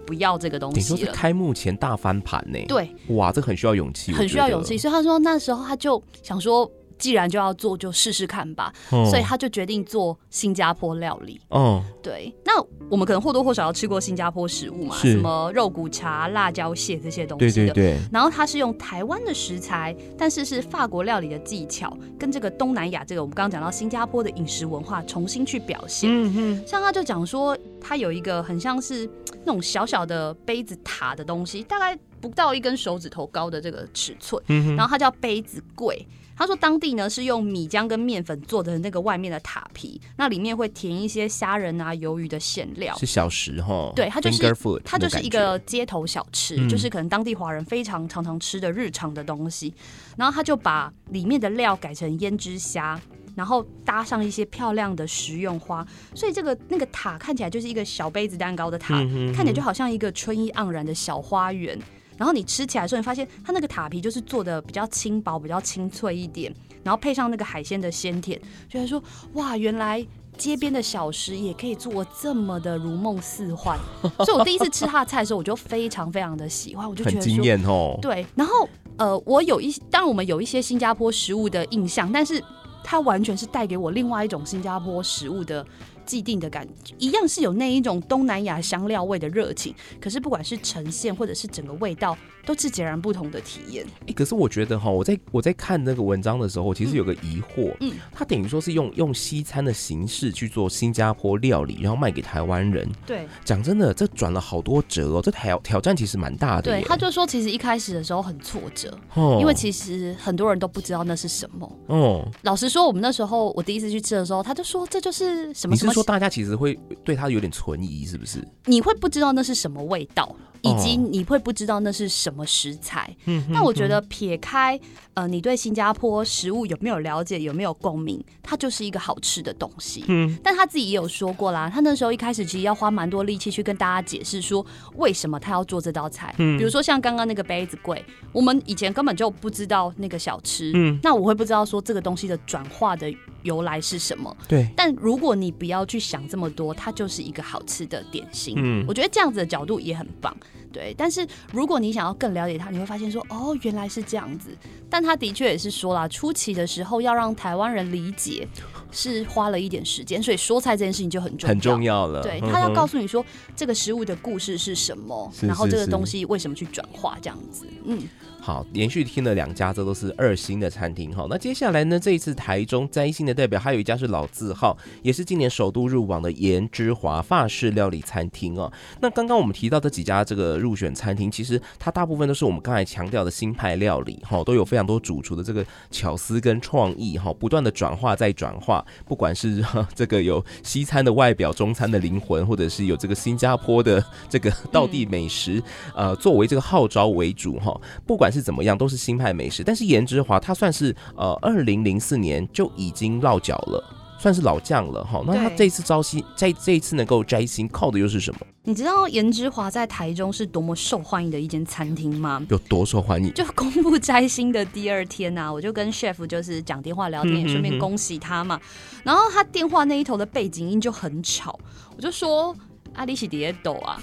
不要这个东西了。你说是开幕前大翻盘呢？对，哇，这很需要勇气，很需要勇气。所以他说那时候他就想说。既然就要做，就试试看吧。Oh. 所以他就决定做新加坡料理。哦，oh. 对。那我们可能或多或少要吃过新加坡食物嘛，什么肉骨茶、辣椒蟹这些东西的。对对对。然后他是用台湾的食材，但是是法国料理的技巧，跟这个东南亚这个我们刚刚讲到新加坡的饮食文化重新去表现。嗯嗯。像他就讲说，他有一个很像是。那种小小的杯子塔的东西，大概不到一根手指头高的这个尺寸，嗯、然后它叫杯子柜。他说当地呢是用米浆跟面粉做的那个外面的塔皮，那里面会填一些虾仁啊、鱿鱼的馅料，是小食哈。对，它就是它就是一个街头小吃，嗯、就是可能当地华人非常常常吃的日常的东西。然后他就把里面的料改成胭脂虾，然后搭上一些漂亮的食用花，所以这个那个塔看起来就是一个小杯子蛋糕的塔，嗯、哼哼看起来就好像一个春意盎然的小花园。然后你吃起来的时候，你发现它那个塔皮就是做的比较轻薄、比较清脆一点，然后配上那个海鲜的鲜甜，觉得说哇，原来街边的小食也可以做这么的如梦似幻。所以我第一次吃他的菜的时候，我就非常非常的喜欢，我就觉得说很惊艳哦。对，然后呃，我有一当然我们有一些新加坡食物的印象，但是它完全是带给我另外一种新加坡食物的。既定的感觉一样是有那一种东南亚香料味的热情，可是不管是呈现或者是整个味道，都是截然不同的体验。哎、欸，可是我觉得哈，我在我在看那个文章的时候，其实有个疑惑，嗯，他等于说是用用西餐的形式去做新加坡料理，然后卖给台湾人。对，讲真的，这转了好多折哦，这挑挑战其实蛮大的。对，他就说其实一开始的时候很挫折，哦，因为其实很多人都不知道那是什么。哦，老实说，我们那时候我第一次去吃的时候，他就说这就是什么什么。说大家其实会对他有点存疑，是不是？你会不知道那是什么味道，以及你会不知道那是什么食材。嗯，那我觉得撇开呃，你对新加坡食物有没有了解，有没有共鸣，它就是一个好吃的东西。嗯，但他自己也有说过啦，他那时候一开始其实要花蛮多力气去跟大家解释说为什么他要做这道菜。嗯，比如说像刚刚那个杯子柜，我们以前根本就不知道那个小吃。嗯，那我会不知道说这个东西的转化的由来是什么？对。但如果你不要去想这么多，它就是一个好吃的点心。嗯，我觉得这样子的角度也很棒。对，但是如果你想要更了解他，你会发现说，哦，原来是这样子。但他的确也是说了，初期的时候要让台湾人理解，是花了一点时间。所以说菜这件事情就很重要，很重要了。对，他要告诉你说，这个食物的故事是什么，然后这个东西为什么去转化这样子。嗯。好，连续听了两家，这都是二星的餐厅。好，那接下来呢？这一次台中摘星的代表还有一家是老字号，也是今年首度入榜的颜之华法式料理餐厅哦。那刚刚我们提到这几家这个入选餐厅，其实它大部分都是我们刚才强调的新派料理，哈，都有非常多主厨的这个巧思跟创意，哈，不断的转化再转化。不管是 这个有西餐的外表，中餐的灵魂，或者是有这个新加坡的这个道地美食，呃，作为这个号召为主，哈，不管是是。怎么样，都是新派美食。但是颜之华他算是呃，二零零四年就已经落脚了，算是老将了哈。那他这次招新，在这一次能够摘星，靠的又是什么？你知道颜之华在台中是多么受欢迎的一间餐厅吗？有多受欢迎？就公布摘星的第二天呐、啊，我就跟 chef 就是讲电话聊天，也顺便恭喜他嘛。然后他电话那一头的背景音就很吵，我就说阿里喜蝶抖啊。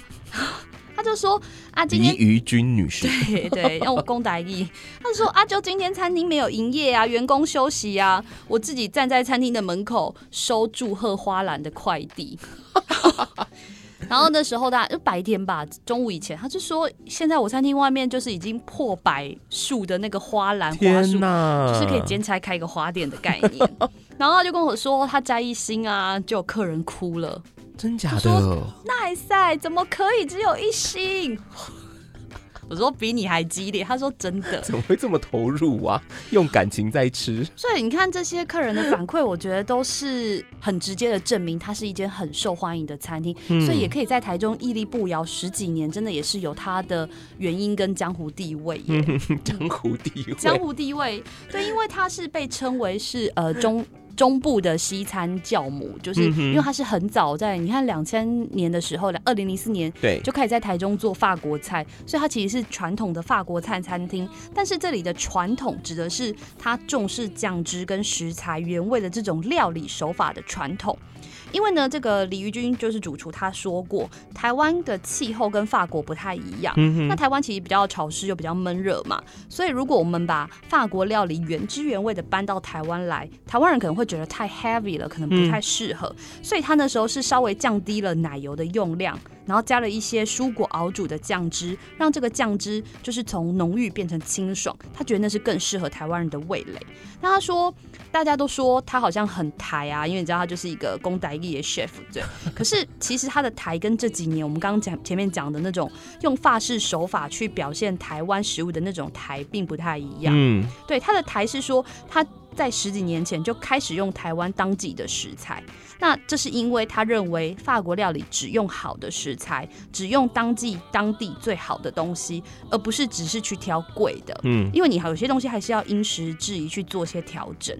他就说啊，今天李瑜君女士，对 对，让我公台义。他就说啊，就今天餐厅没有营业啊，员工休息啊，我自己站在餐厅的门口收祝贺花篮的快递。然后那时候大家就白天吧，中午以前，他就说现在我餐厅外面就是已经破百树的那个花篮花束，哪就是可以兼差开一个花店的概念。然后他就跟我说，他摘一星啊，就有客人哭了。真假的？奈赛怎么可以只有一星？我说比你还激烈。他说真的？怎么会这么投入啊？用感情在吃。所以你看这些客人的反馈，我觉得都是很直接的证明，它是一间很受欢迎的餐厅。嗯、所以也可以在台中屹立不摇十几年，真的也是有它的原因跟江湖地位耶。江湖地位，江湖地位，对，因为它是被称为是呃中。中部的西餐教母，就是因为他是很早在你看两千年的时候，二零零四年对就开始在台中做法国菜，所以它其实是传统的法国菜餐厅。但是这里的传统指的是它重视酱汁跟食材原味的这种料理手法的传统。因为呢，这个李玉君就是主厨，他说过，台湾的气候跟法国不太一样。那台湾其实比较潮湿又比较闷热嘛，所以如果我们把法国料理原汁原味的搬到台湾来，台湾人可能会。会觉得太 heavy 了，可能不太适合，嗯、所以他那时候是稍微降低了奶油的用量，然后加了一些蔬果熬煮的酱汁，让这个酱汁就是从浓郁变成清爽。他觉得那是更适合台湾人的味蕾。那他说，大家都说他好像很台啊，因为你知道他就是一个公台义的 chef，对。可是其实他的台跟这几年我们刚刚讲前面讲的那种用法式手法去表现台湾食物的那种台并不太一样。嗯，对，他的台是说他。在十几年前就开始用台湾当季的食材，那这是因为他认为法国料理只用好的食材，只用当季当地最好的东西，而不是只是去挑贵的。嗯，因为你有些东西还是要因时制宜去做些调整。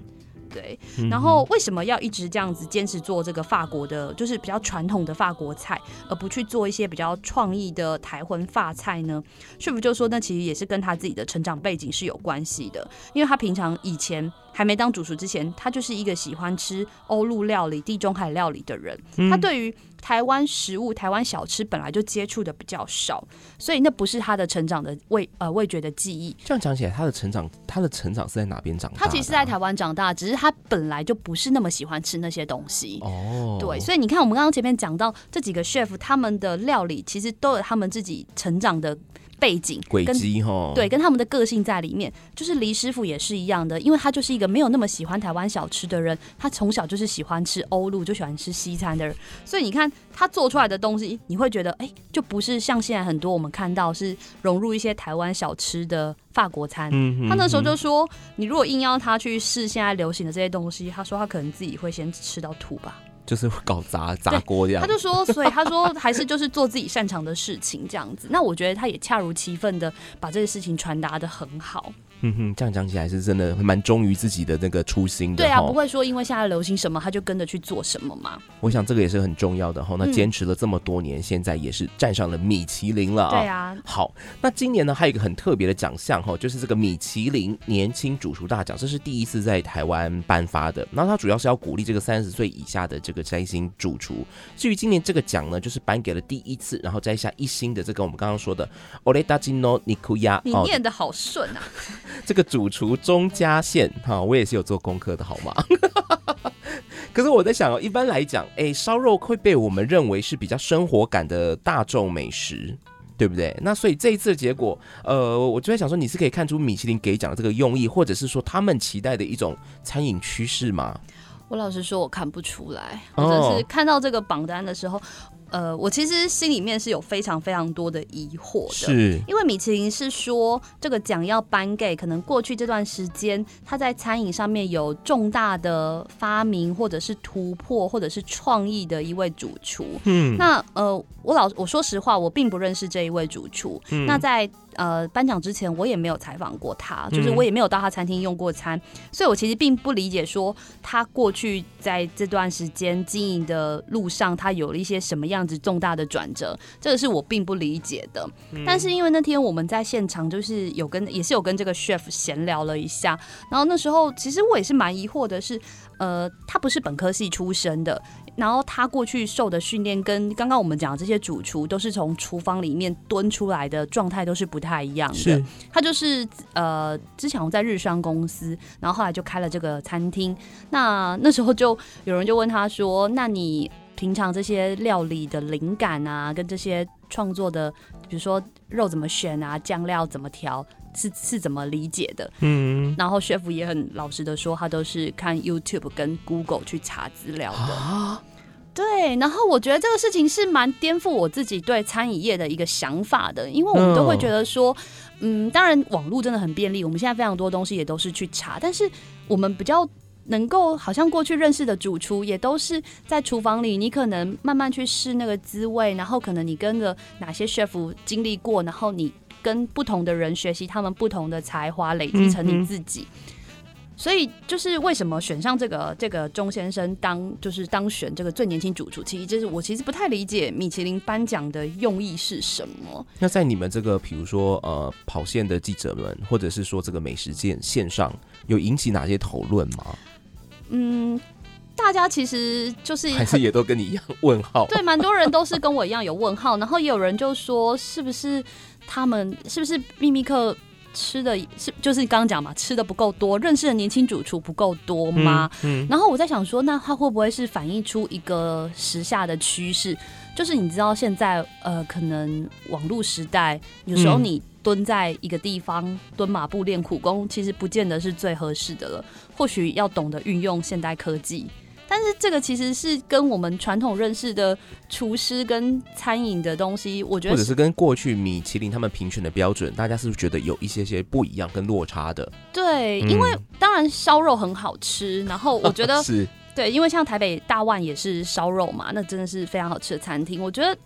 对，然后为什么要一直这样子坚持做这个法国的，就是比较传统的法国菜，而不去做一些比较创意的台魂法菜呢？师傅就说，那其实也是跟他自己的成长背景是有关系的，因为他平常以前还没当主厨之前，他就是一个喜欢吃欧陆料理、地中海料理的人，他对于。台湾食物、台湾小吃本来就接触的比较少，所以那不是他的成长的味呃味觉的记忆。这样讲起来，他的成长，他的成长是在哪边长大？他其实是在台湾长大，只是他本来就不是那么喜欢吃那些东西。哦，对，所以你看，我们刚刚前面讲到这几个 chef，他们的料理其实都有他们自己成长的。背景轨迹哈，对，跟他们的个性在里面，就是黎师傅也是一样的，因为他就是一个没有那么喜欢台湾小吃的人，他从小就是喜欢吃欧陆，就喜欢吃西餐的人，所以你看他做出来的东西，你会觉得哎、欸，就不是像现在很多我们看到是融入一些台湾小吃的法国餐。嗯，他那时候就说，你如果硬要他去试现在流行的这些东西，他说他可能自己会先吃到吐吧。就是搞砸砸锅这样，他就说，所以他说还是就是做自己擅长的事情这样子。那我觉得他也恰如其分的把这个事情传达的很好。嗯哼，这样讲起来是真的蛮忠于自己的那个初心的。对啊，不会说因为现在流行什么他就跟着去做什么嘛。我想这个也是很重要的哈。那坚持了这么多年，嗯、现在也是站上了米其林了啊。对啊。好，那今年呢还有一个很特别的奖项哈，就是这个米其林年轻主厨大奖，这是第一次在台湾颁发的。那它主要是要鼓励这个三十岁以下的这个摘星主厨。至于今年这个奖呢，就是颁给了第一次然后摘下一星的这个我们刚刚说的 Oretagino Nikuya。你念的好顺啊。这个主厨。钟家宪哈，我也是有做功课的，好吗？可是我在想哦，一般来讲，哎、欸，烧肉会被我们认为是比较生活感的大众美食，对不对？那所以这一次的结果，呃，我就在想说，你是可以看出米其林给奖的这个用意，或者是说他们期待的一种餐饮趋势吗？我老实说，我看不出来，或者是看到这个榜单的时候。呃，我其实心里面是有非常非常多的疑惑的，是因为米其林是说这个奖要颁给可能过去这段时间他在餐饮上面有重大的发明或者是突破或者是创意的一位主厨。嗯，那呃，我老我说实话，我并不认识这一位主厨。嗯，那在。呃，颁奖之前我也没有采访过他，就是我也没有到他餐厅用过餐，嗯，所以我其实并不理解说他过去在这段时间经营的路上，他有了一些什么样子重大的转折，这个是我并不理解的。嗯。但是因为那天我们在现场，就是有跟也是有跟这个 chef 闲聊了一下，然后那时候其实我也是蛮疑惑的是，呃，他不是本科系出身的。然后他过去受的训练跟刚刚我们讲的这些主厨都是从厨房里面蹲出来的状态都是不太一样的。他就是呃之前我在日商公司，然后后来就开了这个餐厅。那那时候就有人就问他说：“那你平常这些料理的灵感啊，跟这些创作的，比如说肉怎么选啊，酱料怎么调？”是是怎么理解的？嗯，然后 chef 也很老实的说，他都是看 YouTube 跟 Google 去查资料的。啊，对。然后我觉得这个事情是蛮颠覆我自己对餐饮业的一个想法的，因为我们都会觉得说，嗯，当然网络真的很便利，我们现在非常多东西也都是去查，但是我们比较能够好像过去认识的主厨，也都是在厨房里，你可能慢慢去试那个滋味，然后可能你跟着哪些 chef 经历过，然后你。跟不同的人学习他们不同的才华，累积成你自己。嗯。所以就是为什么选上这个这个钟先生当就是当选这个最年轻主厨，其实就是我其实不太理解米其林颁奖的用意是什么。那在你们这个比如说呃跑线的记者们，或者是说这个美食界线上有引起哪些讨论吗？嗯，大家其实就是还是也都跟你一样问号。对，蛮多人都是跟我一样有问号，然后也有人就说是不是。他们是不是秘密客吃的是就是刚刚讲嘛，吃的不够多，认识的年轻主厨不够多吗？嗯，嗯，然后我在想说，那他会不会是反映出一个时下的趋势？就是你知道现在呃，可能网络时代，有时候你蹲在一个地方、嗯、蹲马步练苦功，其实不见得是最合适的了。或许要懂得运用现代科技。但是这个其实是跟我们传统认识的厨师跟餐饮的东西，我觉得或者是跟过去米其林他们评选的标准，大家是不是觉得有一些些不一样跟落差的？对，因为当然烧肉很好吃，然后我觉得 是对，因为像台北大万也是烧肉嘛，那真的是非常好吃的餐厅。我觉得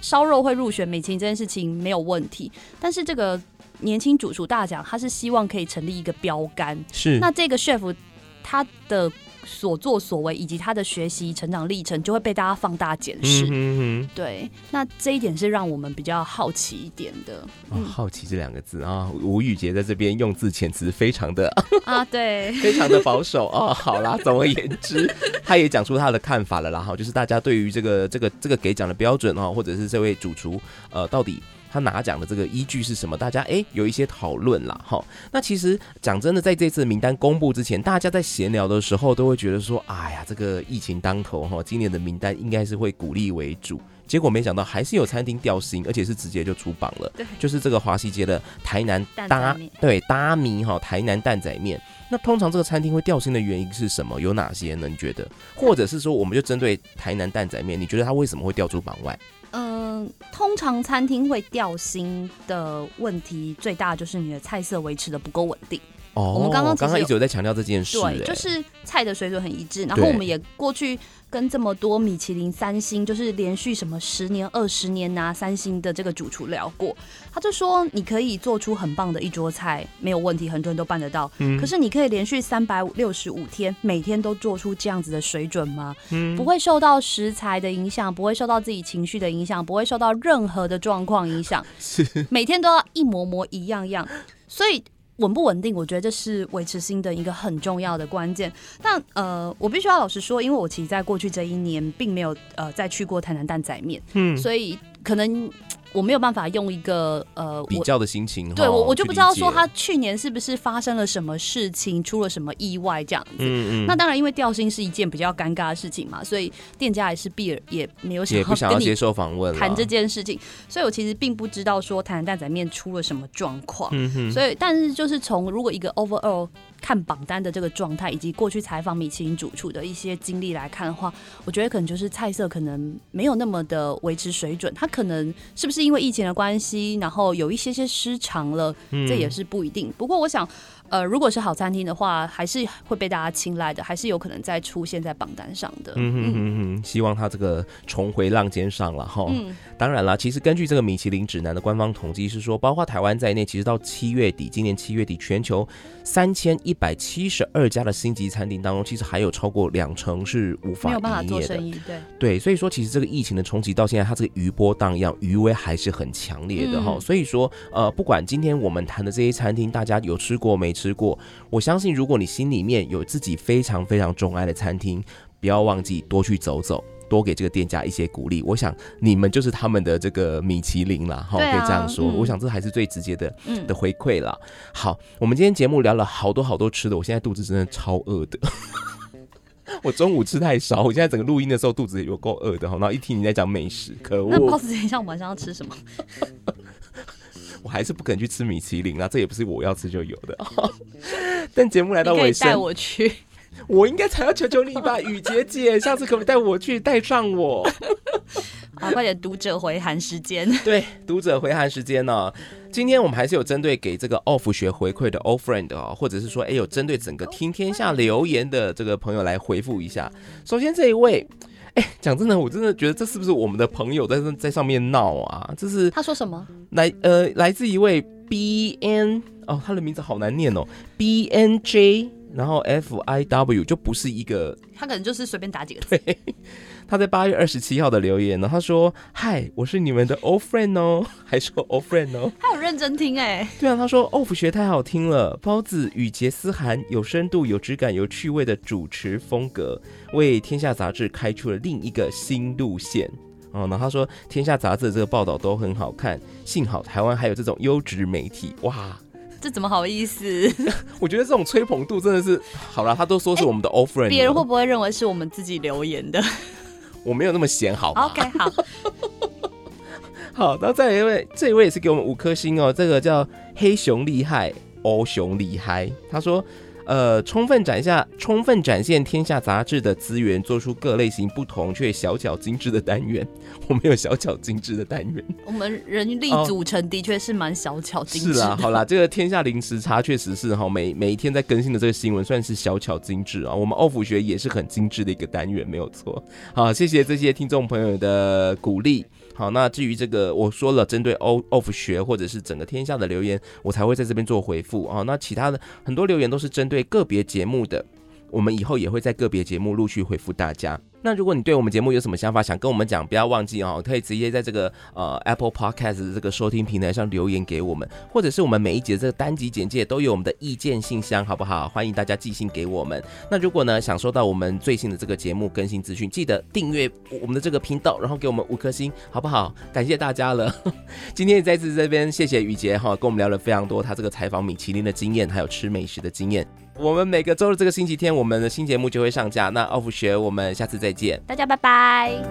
烧肉会入选米其林这件事情没有问题，但是这个年轻主厨大奖，他是希望可以成立一个标杆，是那这个 chef 他的。所作所为以及他的学习成长历程，就会被大家放大检视。嗯哼哼。对，那这一点是让我们比较好奇一点的。哦、好奇这两个字啊，吴宇杰在这边用字遣词非常的啊，对，非常的保守哦。好啦，总而言之，他也讲出他的看法了啦。哈，就是大家对于这个这个这个给奖的标准啊，或者是这位主厨呃，到底。他拿奖的这个依据是什么？大家诶、欸、有一些讨论啦。哈。那其实讲真的，在这次名单公布之前，大家在闲聊的时候都会觉得说，哎呀，这个疫情当头哈，今年的名单应该是会鼓励为主。结果没想到还是有餐厅掉星，而且是直接就出榜了。对，就是这个华西街的台南搭对搭米哈台南蛋仔面。那通常这个餐厅会掉星的原因是什么？有哪些呢？你觉得？或者是说，我们就针对台南蛋仔面，你觉得它为什么会掉出榜外？嗯，通常餐厅会掉星的问题最大就是你的菜色维持的不够稳定。哦，我们刚刚刚刚一直有在强调这件事，对，就是菜的水准很一致，然后我们也过去。跟这么多米其林三星，就是连续什么十年、二十年拿三星的这个主厨聊过，他就说你可以做出很棒的一桌菜，没有问题，很多人都办得到。嗯，可是你可以连续三百六十五天，每天都做出这样子的水准吗？嗯，不会受到食材的影响，不会受到自己情绪的影响，不会受到任何的状况影响，是每天都要一模模一样样，所以。稳不稳定？我觉得这是维持新的一个很重要的关键。但呃，我必须要老实说，因为我其实在过去这一年并没有呃再去过台南蛋仔面，嗯，所以可能。我没有办法用一个呃比较的心情，对我我就不知道说他去年是不是发生了什么事情，出了什么意外这样子。嗯嗯。那当然，因为掉星是一件比较尴尬的事情嘛，所以店家也是避而也没有想要接受访问谈这件事情。所以我其实并不知道说台南蛋仔面出了什么状况。嗯哼。所以，但是就是从如果一个 overall 看榜单的这个状态，以及过去采访米其林主厨的一些经历来看的话，我觉得可能就是菜色可能没有那么的维持水准，他可能是不是？是因为疫情的关系，然后有一些些失常了，这也是不一定。不过我想。呃，如果是好餐厅的话，还是会被大家青睐的，还是有可能再出现在榜单上的。嗯哼哼哼，希望他这个重回浪尖上了哈。嗯，当然了，其实根据这个米其林指南的官方统计是说，包括台湾在内，其实到七月底，今年七月底，全球三千一百七十二家的星级餐厅当中，其实还有超过两成是无法。没有办法做生意，对对，所以说其实这个疫情的冲击到现在，它这个余波荡漾，余威还是很强烈的哈。嗯、所以说，呃，不管今天我们谈的这些餐厅，大家有吃过没？吃过，我相信如果你心里面有自己非常非常钟爱的餐厅，不要忘记多去走走，多给这个店家一些鼓励。我想你们就是他们的这个米其林了，哈、啊，可以这样说。嗯、我想这还是最直接的的回馈了。好，我们今天节目聊了好多好多吃的，我现在肚子真的超饿的。我中午吃太少，我现在整个录音的时候肚子有够饿的哈。然后一听你在讲美食，可恶。那 boss，等一下我晚上要吃什么？我还是不肯去吃米其林啊，这也不是我要吃就有的。但节目来到尾声，带我去，我应该才要求求你吧，雨洁姐，下次可不可以带我去，带上我？啊，快点，读者回函时间。对，读者回函时间呢、哦？今天我们还是有针对给这个 off 学回馈的 old friend 啊、哦，或者是说，哎，有针对整个听天下留言的这个朋友来回复一下。首先这一位。哎，讲真的，我真的觉得这是不是我们的朋友在在上面闹啊？这是他说什么？来，呃，来自一位 B N 哦，他的名字好难念哦，B N J，然后 F I W，就不是一个，他可能就是随便打几个字。对。他在八月二十七号的留言呢，他说：“嗨，我是你们的 old friend 哦，还说 old friend 哦。”他有认真听哎。对啊，他说 off 学太好听了，包子与杰思涵，有深度、有质感、有趣味的主持风格，为天下杂志开出了另一个新路线。哦，然后他说天下杂志的这个报道都很好看，幸好台湾还有这种优质媒体哇。这怎么好意思？我觉得这种吹捧度真的是好了，他都说是我们的 old friend，别人会不会认为是我们自己留言的？我没有那么闲，好吗？OK，好，好，那再来一位，这一位也是给我们五颗星哦，这个叫黑熊厉害，欧熊厉害，他说。呃，充分展现，充分展现天下杂志的资源，做出各类型不同却小巧精致的单元。我们有小巧精致的单元，我们人力组成的确是蛮小巧精致。是啊，好啦，这个天下零时差确实是哈，每每一天在更新的这个新闻算是小巧精致啊。我们奥府学也是很精致的一个单元，没有错。好，谢谢这些听众朋友的鼓励。好，那至于这个，我说了，针对 off 学或者是整个天下的留言，我才会在这边做回复啊。那其他的很多留言都是针对个别节目的，我们以后也会在个别节目陆续回复大家。那如果你对我们节目有什么想法，想跟我们讲，不要忘记哦，可以直接在这个呃 Apple Podcast 的这个收听平台上留言给我们，或者是我们每一集的这个单集简介都有我们的意见信箱，好不好？欢迎大家寄信给我们。那如果呢，想收到我们最新的这个节目更新资讯，记得订阅我们的这个频道，然后给我们五颗星，好不好？感谢大家了。今天也再次这边谢谢宇杰哈，跟我们聊了非常多他这个采访米其林的经验，还有吃美食的经验。我们每个周日这个星期天，我们的新节目就会上架。那奥弗学，我们下次再见，大家拜拜。